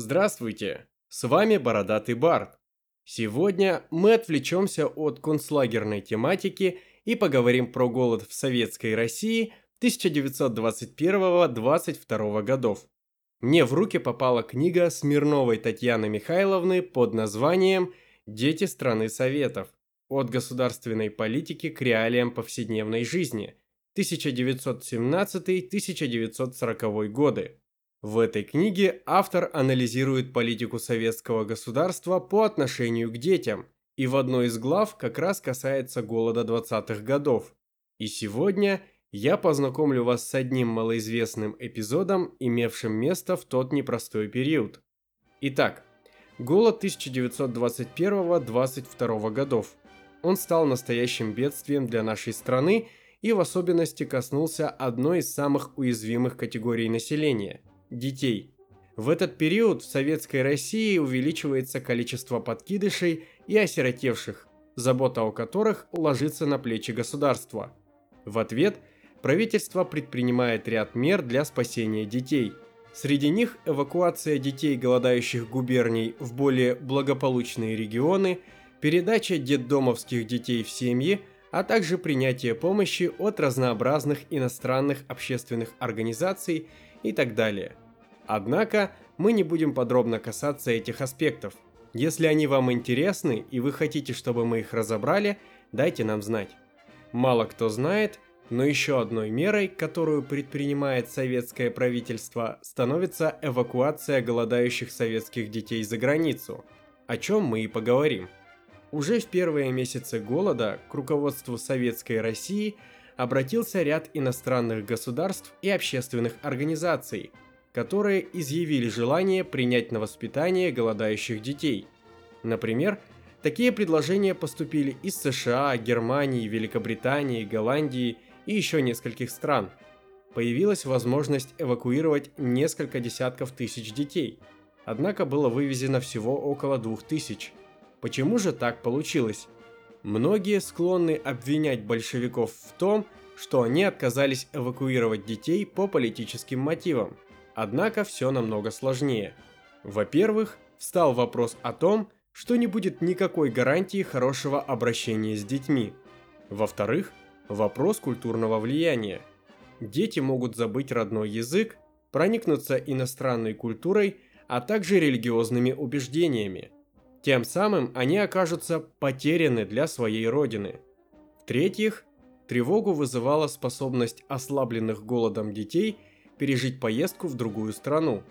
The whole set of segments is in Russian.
Здравствуйте, с вами Бородатый Барт. Сегодня мы отвлечемся от концлагерной тематики и поговорим про голод в Советской России 1921-22 годов. Мне в руки попала книга Смирновой Татьяны Михайловны под названием «Дети страны Советов. От государственной политики к реалиям повседневной жизни. 1917-1940 годы». В этой книге автор анализирует политику советского государства по отношению к детям, и в одной из глав как раз касается голода 20-х годов. И сегодня я познакомлю вас с одним малоизвестным эпизодом, имевшим место в тот непростой период. Итак, голод 1921-22 годов. Он стал настоящим бедствием для нашей страны и в особенности коснулся одной из самых уязвимых категорий населения – детей. В этот период в Советской России увеличивается количество подкидышей и осиротевших, забота о которых ложится на плечи государства. В ответ правительство предпринимает ряд мер для спасения детей. Среди них эвакуация детей голодающих губерний в более благополучные регионы, передача детдомовских детей в семьи, а также принятие помощи от разнообразных иностранных общественных организаций и так далее. Однако мы не будем подробно касаться этих аспектов. Если они вам интересны и вы хотите, чтобы мы их разобрали, дайте нам знать. Мало кто знает, но еще одной мерой, которую предпринимает советское правительство, становится эвакуация голодающих советских детей за границу, о чем мы и поговорим. Уже в первые месяцы голода к руководству Советской России обратился ряд иностранных государств и общественных организаций – которые изъявили желание принять на воспитание голодающих детей. Например, такие предложения поступили из США, Германии, Великобритании, Голландии и еще нескольких стран. Появилась возможность эвакуировать несколько десятков тысяч детей, однако было вывезено всего около двух тысяч. Почему же так получилось? Многие склонны обвинять большевиков в том, что они отказались эвакуировать детей по политическим мотивам – Однако все намного сложнее. Во-первых, встал вопрос о том, что не будет никакой гарантии хорошего обращения с детьми. Во-вторых, вопрос культурного влияния. Дети могут забыть родной язык, проникнуться иностранной культурой, а также религиозными убеждениями. Тем самым они окажутся потеряны для своей родины. В-третьих, тревогу вызывала способность ослабленных голодом детей – пережить поездку в другую страну.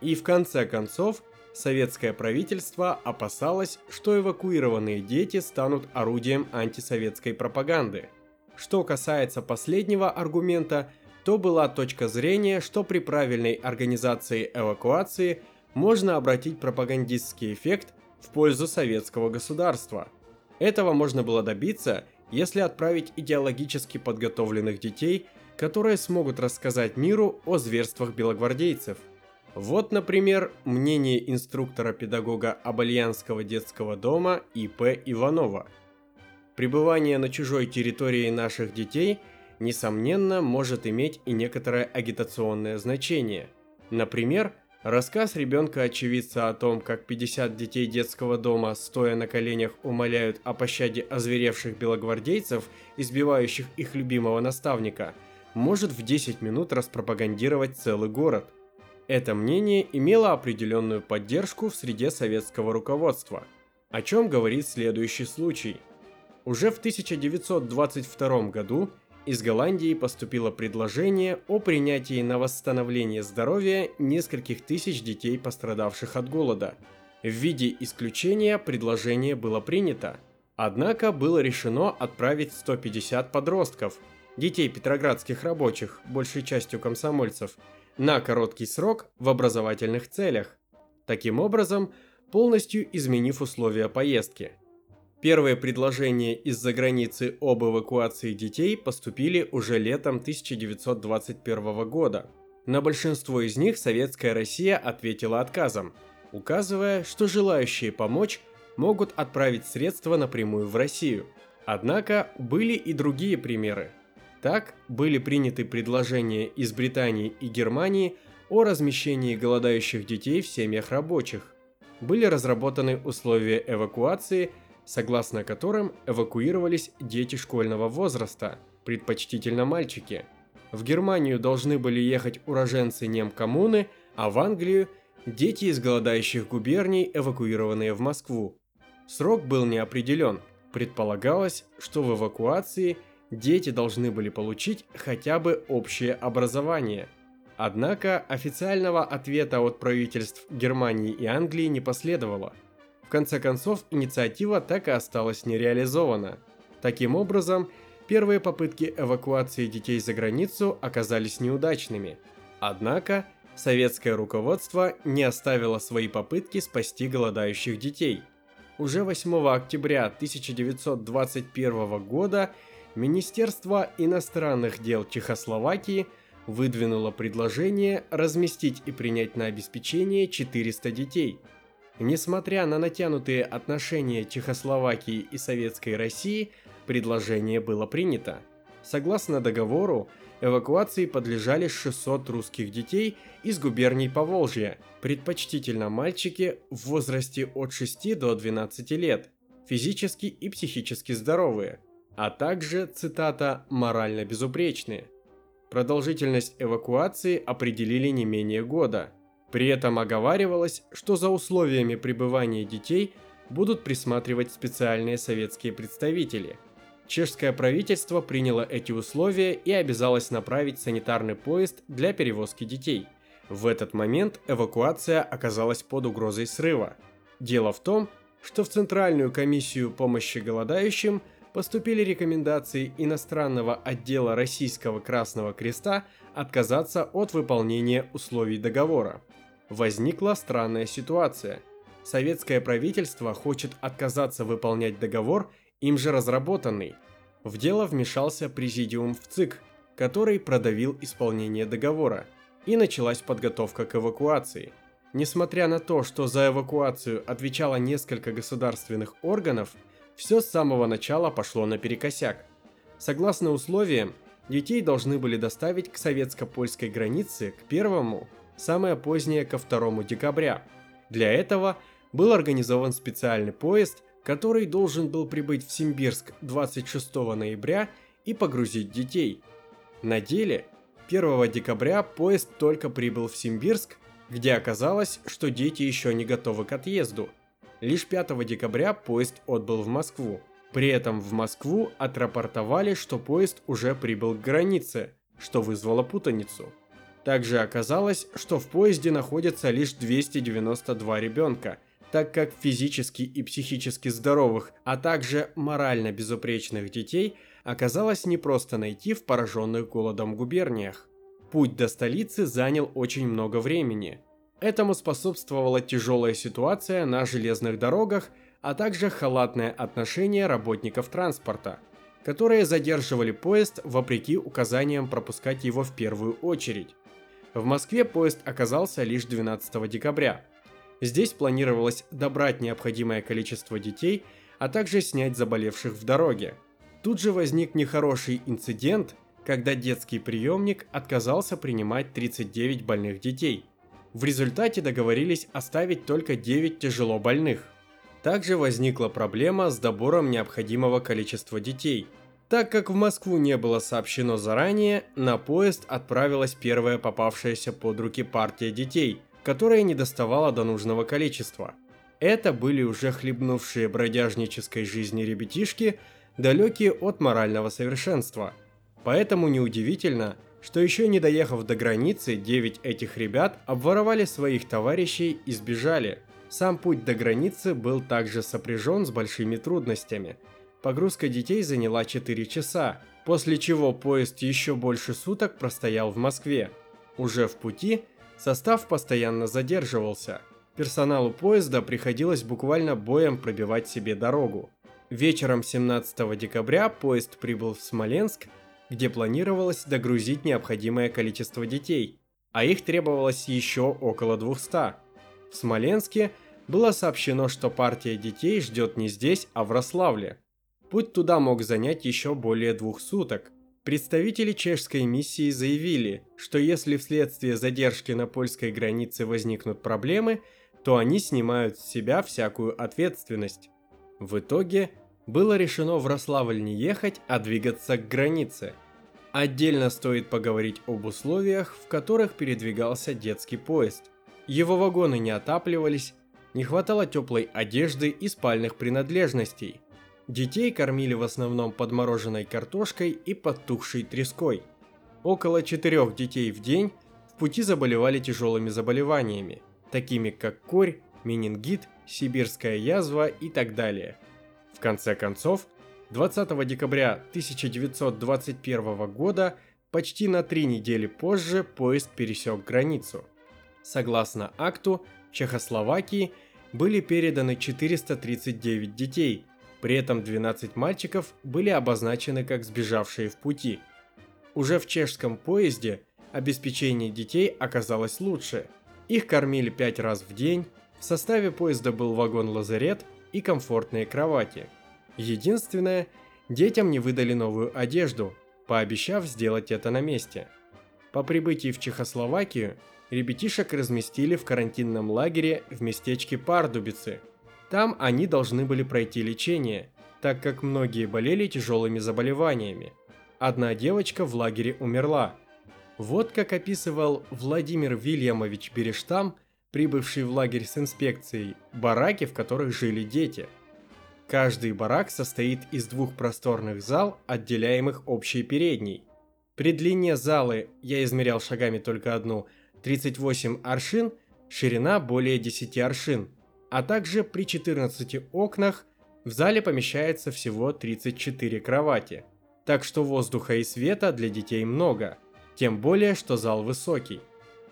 И в конце концов, советское правительство опасалось, что эвакуированные дети станут орудием антисоветской пропаганды. Что касается последнего аргумента, то была точка зрения, что при правильной организации эвакуации можно обратить пропагандистский эффект в пользу советского государства. Этого можно было добиться, если отправить идеологически подготовленных детей – которые смогут рассказать миру о зверствах белогвардейцев. Вот, например, мнение инструктора-педагога Абальянского детского дома И.П. Иванова. Пребывание на чужой территории наших детей, несомненно, может иметь и некоторое агитационное значение. Например, рассказ ребенка-очевидца о том, как 50 детей детского дома, стоя на коленях, умоляют о пощаде озверевших белогвардейцев, избивающих их любимого наставника – может в 10 минут распропагандировать целый город. Это мнение имело определенную поддержку в среде советского руководства, о чем говорит следующий случай. Уже в 1922 году из Голландии поступило предложение о принятии на восстановление здоровья нескольких тысяч детей, пострадавших от голода. В виде исключения предложение было принято. Однако было решено отправить 150 подростков – детей петроградских рабочих, большей частью комсомольцев, на короткий срок в образовательных целях, таким образом полностью изменив условия поездки. Первые предложения из-за границы об эвакуации детей поступили уже летом 1921 года. На большинство из них советская Россия ответила отказом, указывая, что желающие помочь могут отправить средства напрямую в Россию. Однако были и другие примеры – так были приняты предложения из Британии и Германии о размещении голодающих детей в семьях рабочих. Были разработаны условия эвакуации, согласно которым эвакуировались дети школьного возраста, предпочтительно мальчики. В Германию должны были ехать уроженцы немкоммуны, а в Англию – дети из голодающих губерний, эвакуированные в Москву. Срок был не определен. Предполагалось, что в эвакуации дети должны были получить хотя бы общее образование – Однако официального ответа от правительств Германии и Англии не последовало. В конце концов, инициатива так и осталась нереализована. Таким образом, первые попытки эвакуации детей за границу оказались неудачными. Однако, советское руководство не оставило свои попытки спасти голодающих детей. Уже 8 октября 1921 года Министерство иностранных дел Чехословакии – выдвинула предложение разместить и принять на обеспечение 400 детей. Несмотря на натянутые отношения Чехословакии и Советской России, предложение было принято. Согласно договору, эвакуации подлежали 600 русских детей из губерний Поволжья, предпочтительно мальчики в возрасте от 6 до 12 лет, физически и психически здоровые, а также, цитата, «морально безупречные». Продолжительность эвакуации определили не менее года. При этом оговаривалось, что за условиями пребывания детей будут присматривать специальные советские представители. Чешское правительство приняло эти условия и обязалось направить санитарный поезд для перевозки детей. В этот момент эвакуация оказалась под угрозой срыва. Дело в том, что в Центральную комиссию помощи голодающим – поступили рекомендации иностранного отдела Российского Красного Креста отказаться от выполнения условий договора. Возникла странная ситуация. Советское правительство хочет отказаться выполнять договор, им же разработанный. В дело вмешался президиум в ЦИК, который продавил исполнение договора, и началась подготовка к эвакуации. Несмотря на то, что за эвакуацию отвечало несколько государственных органов – все с самого начала пошло наперекосяк. Согласно условиям, детей должны были доставить к советско-польской границе к 1 самое позднее ко 2 декабря. Для этого был организован специальный поезд, который должен был прибыть в Симбирск 26 ноября и погрузить детей. На деле 1 декабря поезд только прибыл в Симбирск, где оказалось, что дети еще не готовы к отъезду – Лишь 5 декабря поезд отбыл в Москву. При этом в Москву отрапортовали, что поезд уже прибыл к границе, что вызвало путаницу. Также оказалось, что в поезде находятся лишь 292 ребенка, так как физически и психически здоровых, а также морально безупречных детей оказалось непросто найти в пораженных голодом губерниях. Путь до столицы занял очень много времени – Этому способствовала тяжелая ситуация на железных дорогах, а также халатное отношение работников транспорта, которые задерживали поезд вопреки указаниям пропускать его в первую очередь. В Москве поезд оказался лишь 12 декабря. Здесь планировалось добрать необходимое количество детей, а также снять заболевших в дороге. Тут же возник нехороший инцидент, когда детский приемник отказался принимать 39 больных детей – в результате договорились оставить только 9 тяжело больных. Также возникла проблема с добором необходимого количества детей. Так как в Москву не было сообщено заранее, на поезд отправилась первая попавшаяся под руки партия детей, которая не доставала до нужного количества. Это были уже хлебнувшие бродяжнической жизни ребятишки, далекие от морального совершенства. Поэтому неудивительно, что еще не доехав до границы, 9 этих ребят обворовали своих товарищей и сбежали. Сам путь до границы был также сопряжен с большими трудностями. Погрузка детей заняла 4 часа, после чего поезд еще больше суток простоял в Москве. Уже в пути состав постоянно задерживался. Персоналу поезда приходилось буквально боем пробивать себе дорогу. Вечером 17 декабря поезд прибыл в Смоленск где планировалось догрузить необходимое количество детей, а их требовалось еще около 200. В Смоленске было сообщено, что партия детей ждет не здесь, а в Рославле. Путь туда мог занять еще более двух суток. Представители чешской миссии заявили, что если вследствие задержки на польской границе возникнут проблемы, то они снимают с себя всякую ответственность. В итоге было решено в Рославль не ехать, а двигаться к границе. Отдельно стоит поговорить об условиях, в которых передвигался детский поезд. Его вагоны не отапливались, не хватало теплой одежды и спальных принадлежностей. Детей кормили в основном подмороженной картошкой и подтухшей треской. Около четырех детей в день в пути заболевали тяжелыми заболеваниями, такими как корь, менингит, сибирская язва и так далее. В конце концов, 20 декабря 1921 года, почти на три недели позже, поезд пересек границу. Согласно акту, Чехословакии были переданы 439 детей – при этом 12 мальчиков были обозначены как сбежавшие в пути. Уже в чешском поезде обеспечение детей оказалось лучше. Их кормили 5 раз в день, в составе поезда был вагон-лазарет и комфортные кровати. Единственное, детям не выдали новую одежду, пообещав сделать это на месте. По прибытии в Чехословакию ребятишек разместили в карантинном лагере в местечке Пардубицы – там они должны были пройти лечение, так как многие болели тяжелыми заболеваниями. Одна девочка в лагере умерла. Вот как описывал Владимир Вильямович Берештам, прибывший в лагерь с инспекцией, бараки, в которых жили дети. Каждый барак состоит из двух просторных зал, отделяемых общей передней. При длине залы, я измерял шагами только одну, 38 аршин, ширина более 10 аршин – а также при 14 окнах в зале помещается всего 34 кровати. Так что воздуха и света для детей много, тем более, что зал высокий.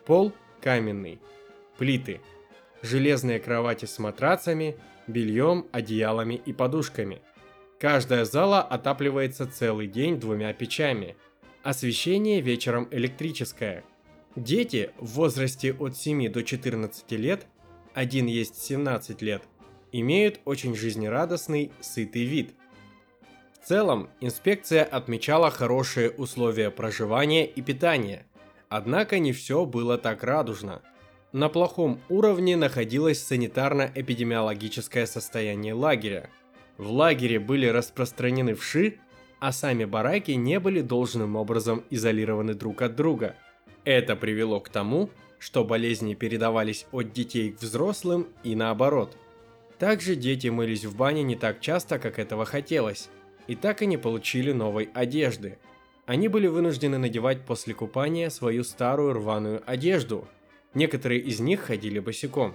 Пол каменный. Плиты. Железные кровати с матрацами, бельем, одеялами и подушками. Каждая зала отапливается целый день двумя печами. Освещение вечером электрическое. Дети в возрасте от 7 до 14 лет один есть 17 лет, имеют очень жизнерадостный, сытый вид. В целом, инспекция отмечала хорошие условия проживания и питания, однако не все было так радужно. На плохом уровне находилось санитарно-эпидемиологическое состояние лагеря. В лагере были распространены вши, а сами бараки не были должным образом изолированы друг от друга. Это привело к тому, что болезни передавались от детей к взрослым и наоборот. Также дети мылись в бане не так часто, как этого хотелось, и так и не получили новой одежды. Они были вынуждены надевать после купания свою старую рваную одежду. Некоторые из них ходили босиком.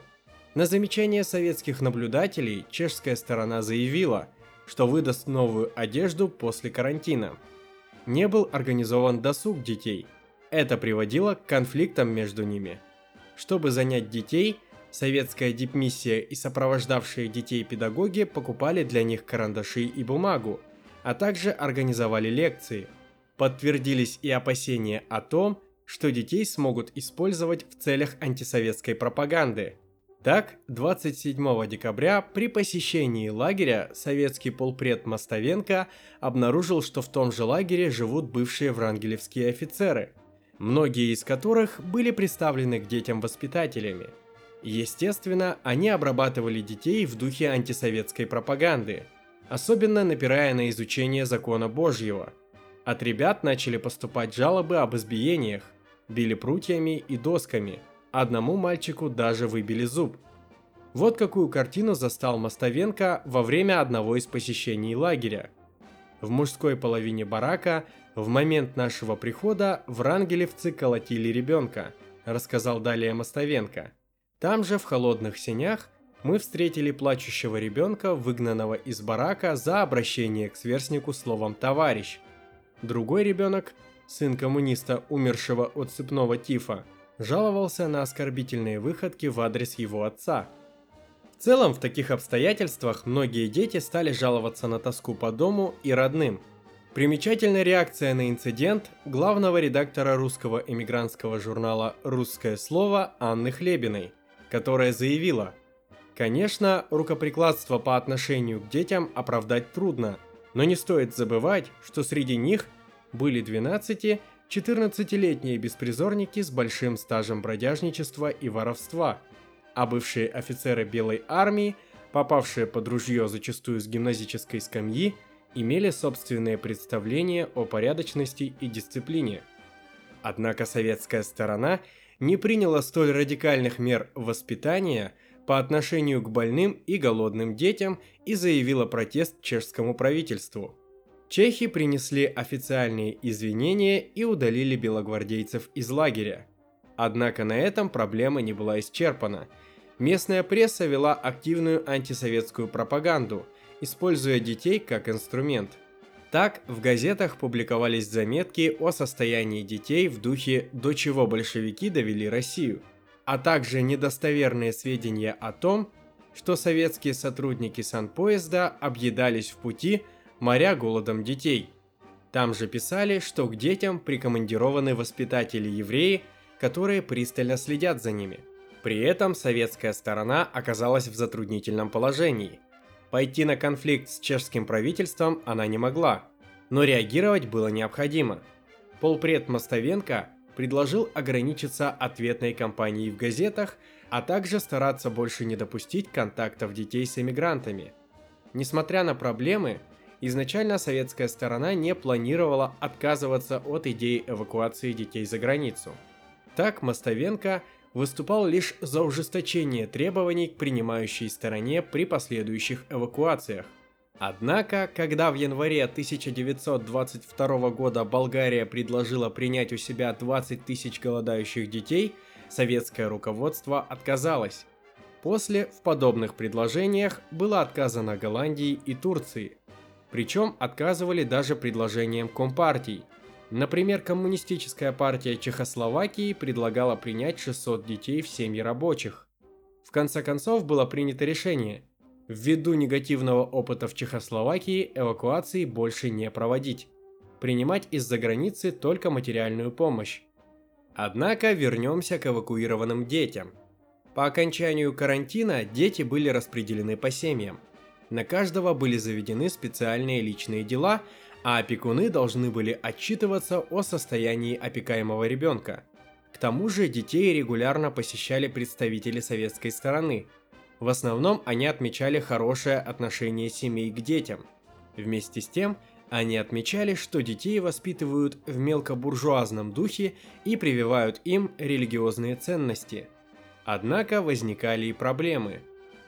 На замечание советских наблюдателей чешская сторона заявила, что выдаст новую одежду после карантина. Не был организован досуг детей – это приводило к конфликтам между ними. Чтобы занять детей, советская дипмиссия и сопровождавшие детей педагоги покупали для них карандаши и бумагу, а также организовали лекции. Подтвердились и опасения о том, что детей смогут использовать в целях антисоветской пропаганды. Так, 27 декабря при посещении лагеря советский полпред Мостовенко обнаружил, что в том же лагере живут бывшие врангелевские офицеры – многие из которых были представлены к детям воспитателями. Естественно, они обрабатывали детей в духе антисоветской пропаганды, особенно напирая на изучение закона Божьего. От ребят начали поступать жалобы об избиениях, били прутьями и досками, одному мальчику даже выбили зуб. Вот какую картину застал Мостовенко во время одного из посещений лагеря. В мужской половине барака в момент нашего прихода врангелевцы колотили ребенка, рассказал далее Мостовенко. Там же в холодных сенях мы встретили плачущего ребенка, выгнанного из барака за обращение к сверстнику словом «товарищ». Другой ребенок, сын коммуниста, умершего от цепного тифа, жаловался на оскорбительные выходки в адрес его отца. В целом, в таких обстоятельствах многие дети стали жаловаться на тоску по дому и родным – Примечательная реакция на инцидент главного редактора русского эмигрантского журнала «Русское слово» Анны Хлебиной, которая заявила Конечно, рукоприкладство по отношению к детям оправдать трудно, но не стоит забывать, что среди них были 12-14-летние беспризорники с большим стажем бродяжничества и воровства, а бывшие офицеры Белой армии, попавшие под ружье зачастую с гимназической скамьи, имели собственные представления о порядочности и дисциплине. Однако советская сторона не приняла столь радикальных мер воспитания по отношению к больным и голодным детям и заявила протест чешскому правительству. Чехи принесли официальные извинения и удалили белогвардейцев из лагеря. Однако на этом проблема не была исчерпана. Местная пресса вела активную антисоветскую пропаганду, используя детей как инструмент – так, в газетах публиковались заметки о состоянии детей в духе «до чего большевики довели Россию», а также недостоверные сведения о том, что советские сотрудники санпоезда объедались в пути, моря голодом детей. Там же писали, что к детям прикомандированы воспитатели-евреи, которые пристально следят за ними. При этом советская сторона оказалась в затруднительном положении – Пойти на конфликт с чешским правительством она не могла, но реагировать было необходимо. Полпред Мостовенко предложил ограничиться ответной кампанией в газетах, а также стараться больше не допустить контактов детей с эмигрантами. Несмотря на проблемы, изначально советская сторона не планировала отказываться от идеи эвакуации детей за границу. Так Мостовенко – выступал лишь за ужесточение требований к принимающей стороне при последующих эвакуациях. Однако, когда в январе 1922 года Болгария предложила принять у себя 20 тысяч голодающих детей, советское руководство отказалось. После в подобных предложениях было отказано Голландии и Турции. Причем отказывали даже предложениям компартий – Например, Коммунистическая партия Чехословакии предлагала принять 600 детей в семьи рабочих. В конце концов было принято решение – ввиду негативного опыта в Чехословакии эвакуации больше не проводить. Принимать из-за границы только материальную помощь. Однако вернемся к эвакуированным детям. По окончанию карантина дети были распределены по семьям. На каждого были заведены специальные личные дела – а опекуны должны были отчитываться о состоянии опекаемого ребенка. К тому же детей регулярно посещали представители советской стороны. В основном они отмечали хорошее отношение семей к детям. Вместе с тем, они отмечали, что детей воспитывают в мелкобуржуазном духе и прививают им религиозные ценности. Однако возникали и проблемы.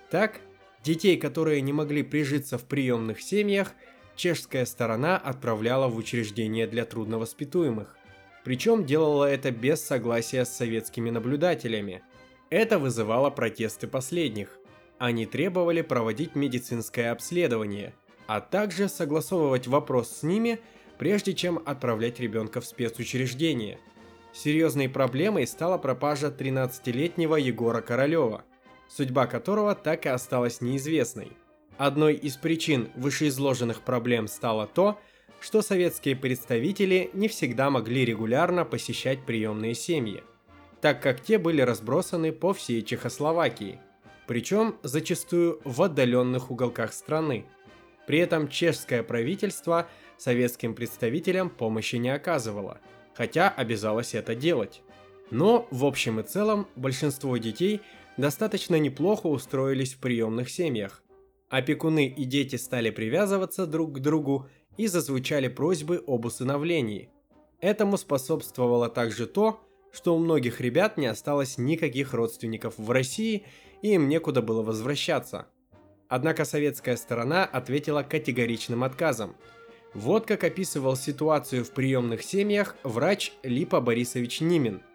Так, детей, которые не могли прижиться в приемных семьях – чешская сторона отправляла в учреждения для трудновоспитуемых. Причем делала это без согласия с советскими наблюдателями. Это вызывало протесты последних. Они требовали проводить медицинское обследование, а также согласовывать вопрос с ними, прежде чем отправлять ребенка в спецучреждение. Серьезной проблемой стала пропажа 13-летнего Егора Королева, судьба которого так и осталась неизвестной – Одной из причин вышеизложенных проблем стало то, что советские представители не всегда могли регулярно посещать приемные семьи, так как те были разбросаны по всей Чехословакии, причем зачастую в отдаленных уголках страны. При этом чешское правительство советским представителям помощи не оказывало, хотя обязалось это делать. Но, в общем и целом, большинство детей достаточно неплохо устроились в приемных семьях, Опекуны и дети стали привязываться друг к другу и зазвучали просьбы об усыновлении. Этому способствовало также то, что у многих ребят не осталось никаких родственников в России и им некуда было возвращаться. Однако советская сторона ответила категоричным отказом. Вот как описывал ситуацию в приемных семьях врач Липа Борисович Нимин –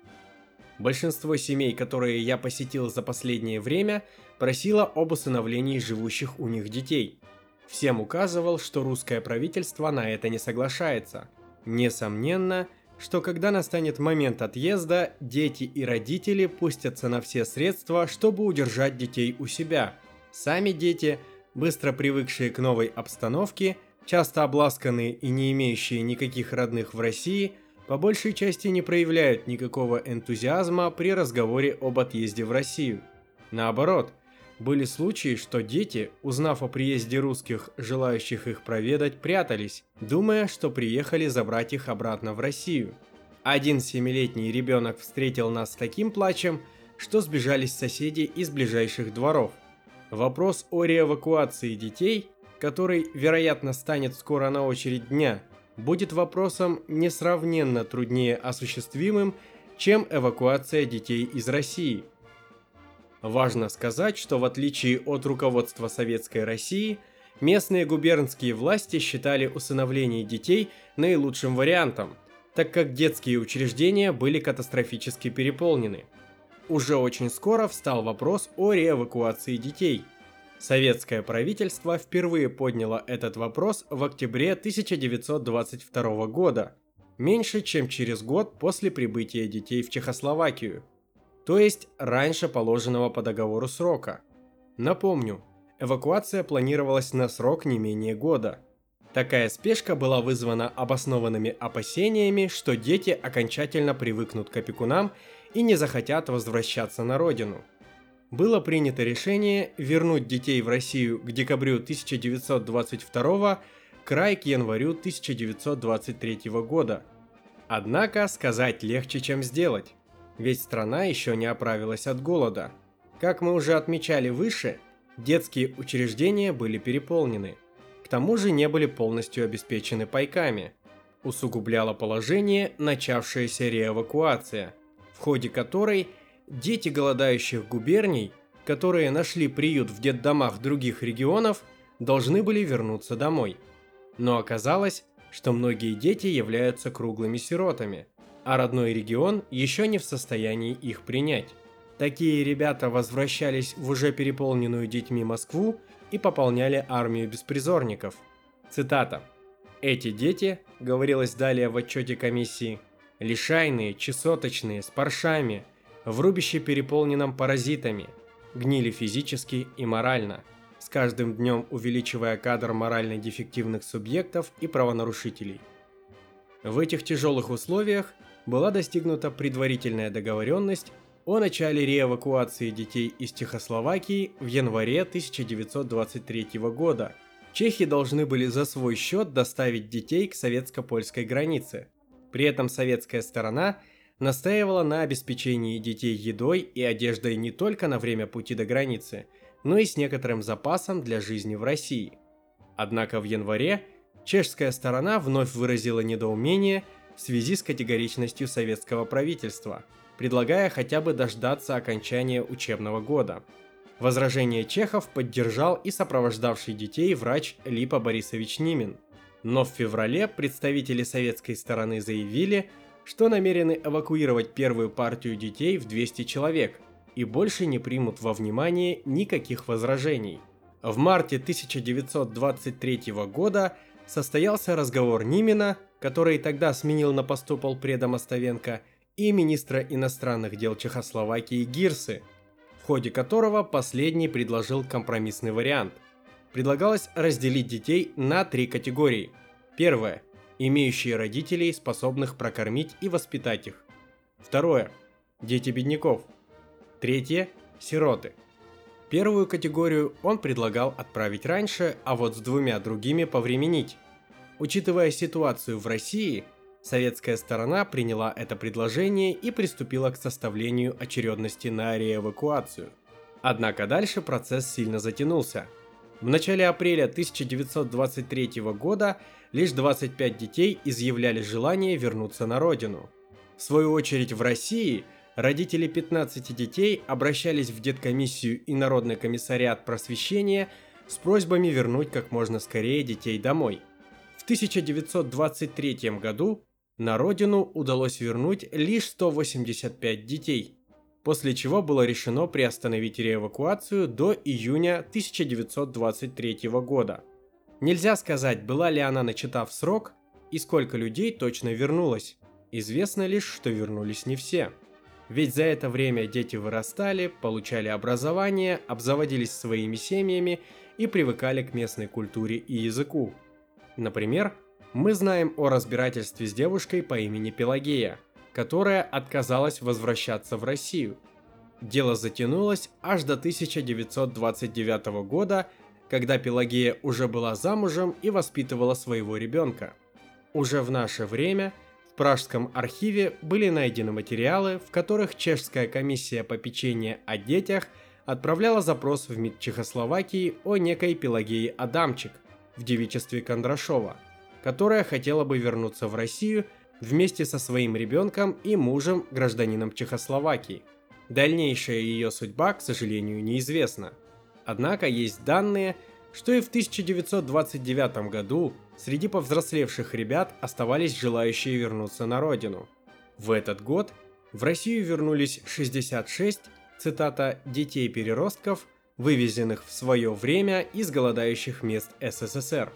Большинство семей, которые я посетил за последнее время, просило об усыновлении живущих у них детей. Всем указывал, что русское правительство на это не соглашается. Несомненно, что когда настанет момент отъезда, дети и родители пустятся на все средства, чтобы удержать детей у себя. Сами дети, быстро привыкшие к новой обстановке, часто обласканные и не имеющие никаких родных в России – по большей части не проявляют никакого энтузиазма при разговоре об отъезде в Россию. Наоборот, Были случаи, что дети, узнав о приезде русских, желающих их проведать, прятались, думая, что приехали забрать их обратно в Россию. Один семилетний ребенок встретил нас с таким плачем, что сбежались соседи из ближайших дворов. Вопрос о реэвакуации детей, который, вероятно, станет скоро на очередь дня, будет вопросом несравненно труднее осуществимым, чем эвакуация детей из России – Важно сказать, что в отличие от руководства Советской России, местные губернские власти считали усыновление детей наилучшим вариантом, так как детские учреждения были катастрофически переполнены. Уже очень скоро встал вопрос о реэвакуации детей. Советское правительство впервые подняло этот вопрос в октябре 1922 года, меньше чем через год после прибытия детей в Чехословакию – то есть раньше положенного по договору срока. Напомню, эвакуация планировалась на срок не менее года. Такая спешка была вызвана обоснованными опасениями, что дети окончательно привыкнут к опекунам и не захотят возвращаться на родину. Было принято решение вернуть детей в Россию к декабрю 1922 край к январю 1923 года. Однако сказать легче, чем сделать ведь страна еще не оправилась от голода. Как мы уже отмечали выше, детские учреждения были переполнены. К тому же не были полностью обеспечены пайками. Усугубляло положение начавшаяся реэвакуация, в ходе которой дети голодающих губерний, которые нашли приют в детдомах других регионов, должны были вернуться домой. Но оказалось, что многие дети являются круглыми сиротами – а родной регион еще не в состоянии их принять. Такие ребята возвращались в уже переполненную детьми Москву и пополняли армию беспризорников. Цитата. «Эти дети, — говорилось далее в отчете комиссии, — лишайные, чесоточные, с паршами, в рубище переполненном паразитами, гнили физически и морально, с каждым днем увеличивая кадр морально дефективных субъектов и правонарушителей. В этих тяжелых условиях была достигнута предварительная договоренность о начале реэвакуации детей из Чехословакии в январе 1923 года. Чехи должны были за свой счет доставить детей к советско-польской границе. При этом советская сторона настаивала на обеспечении детей едой и одеждой не только на время пути до границы, но и с некоторым запасом для жизни в России. Однако в январе чешская сторона вновь выразила недоумение – в связи с категоричностью советского правительства, предлагая хотя бы дождаться окончания учебного года. Возражение чехов поддержал и сопровождавший детей врач Липа Борисович Нимин. Но в феврале представители советской стороны заявили, что намерены эвакуировать первую партию детей в 200 человек и больше не примут во внимание никаких возражений. В марте 1923 года состоялся разговор Нимина, который тогда сменил на посту полпреда Мостовенко, и министра иностранных дел Чехословакии Гирсы, в ходе которого последний предложил компромиссный вариант. Предлагалось разделить детей на три категории. Первое – имеющие родителей, способных прокормить и воспитать их. Второе – дети бедняков. Третье – сироты. Первую категорию он предлагал отправить раньше, а вот с двумя другими повременить. Учитывая ситуацию в России, советская сторона приняла это предложение и приступила к составлению очередности на реэвакуацию. Однако дальше процесс сильно затянулся. В начале апреля 1923 года лишь 25 детей изъявляли желание вернуться на родину. В свою очередь в России родители 15 детей обращались в Деткомиссию и Народный комиссариат просвещения с просьбами вернуть как можно скорее детей домой – в 1923 году на родину удалось вернуть лишь 185 детей, после чего было решено приостановить реэвакуацию до июня 1923 года. Нельзя сказать, была ли она начата в срок и сколько людей точно вернулось. Известно лишь, что вернулись не все. Ведь за это время дети вырастали, получали образование, обзаводились своими семьями и привыкали к местной культуре и языку. Например, мы знаем о разбирательстве с девушкой по имени Пелагея, которая отказалась возвращаться в Россию. Дело затянулось аж до 1929 года, когда Пелагея уже была замужем и воспитывала своего ребенка. Уже в наше время в Пражском архиве были найдены материалы, в которых чешская комиссия попечения о детях отправляла запрос в МИД Чехословакии о некой Пелагее Адамчик в девичестве Кондрашова, которая хотела бы вернуться в Россию вместе со своим ребенком и мужем, гражданином Чехословакии – Дальнейшая ее судьба, к сожалению, неизвестна. Однако есть данные, что и в 1929 году среди повзрослевших ребят оставались желающие вернуться на родину. В этот год в Россию вернулись 66, цитата, детей-переростков, вывезенных в свое время из голодающих мест СССР.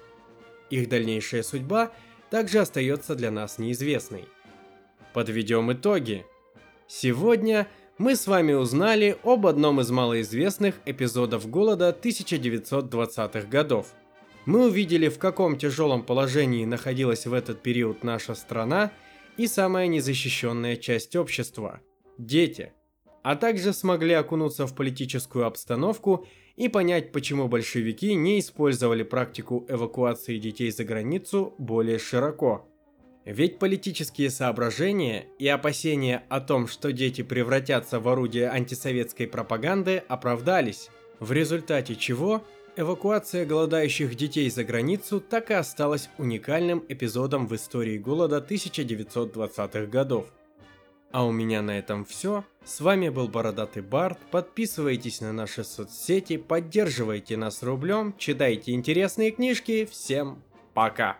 Их дальнейшая судьба также остается для нас неизвестной. Подведем итоги. Сегодня мы с вами узнали об одном из малоизвестных эпизодов голода 1920-х годов. Мы увидели, в каком тяжелом положении находилась в этот период наша страна и самая незащищенная часть общества – дети. А также смогли окунуться в политическую обстановку и понять, почему большевики не использовали практику эвакуации детей за границу более широко – ведь политические соображения и опасения о том, что дети превратятся в орудие антисоветской пропаганды, оправдались, в результате чего эвакуация голодающих детей за границу так и осталась уникальным эпизодом в истории голода 1920-х годов. А у меня на этом все. С вами был Бородатый Барт. Подписывайтесь на наши соцсети, поддерживайте нас рублем, читайте интересные книжки. Всем пока!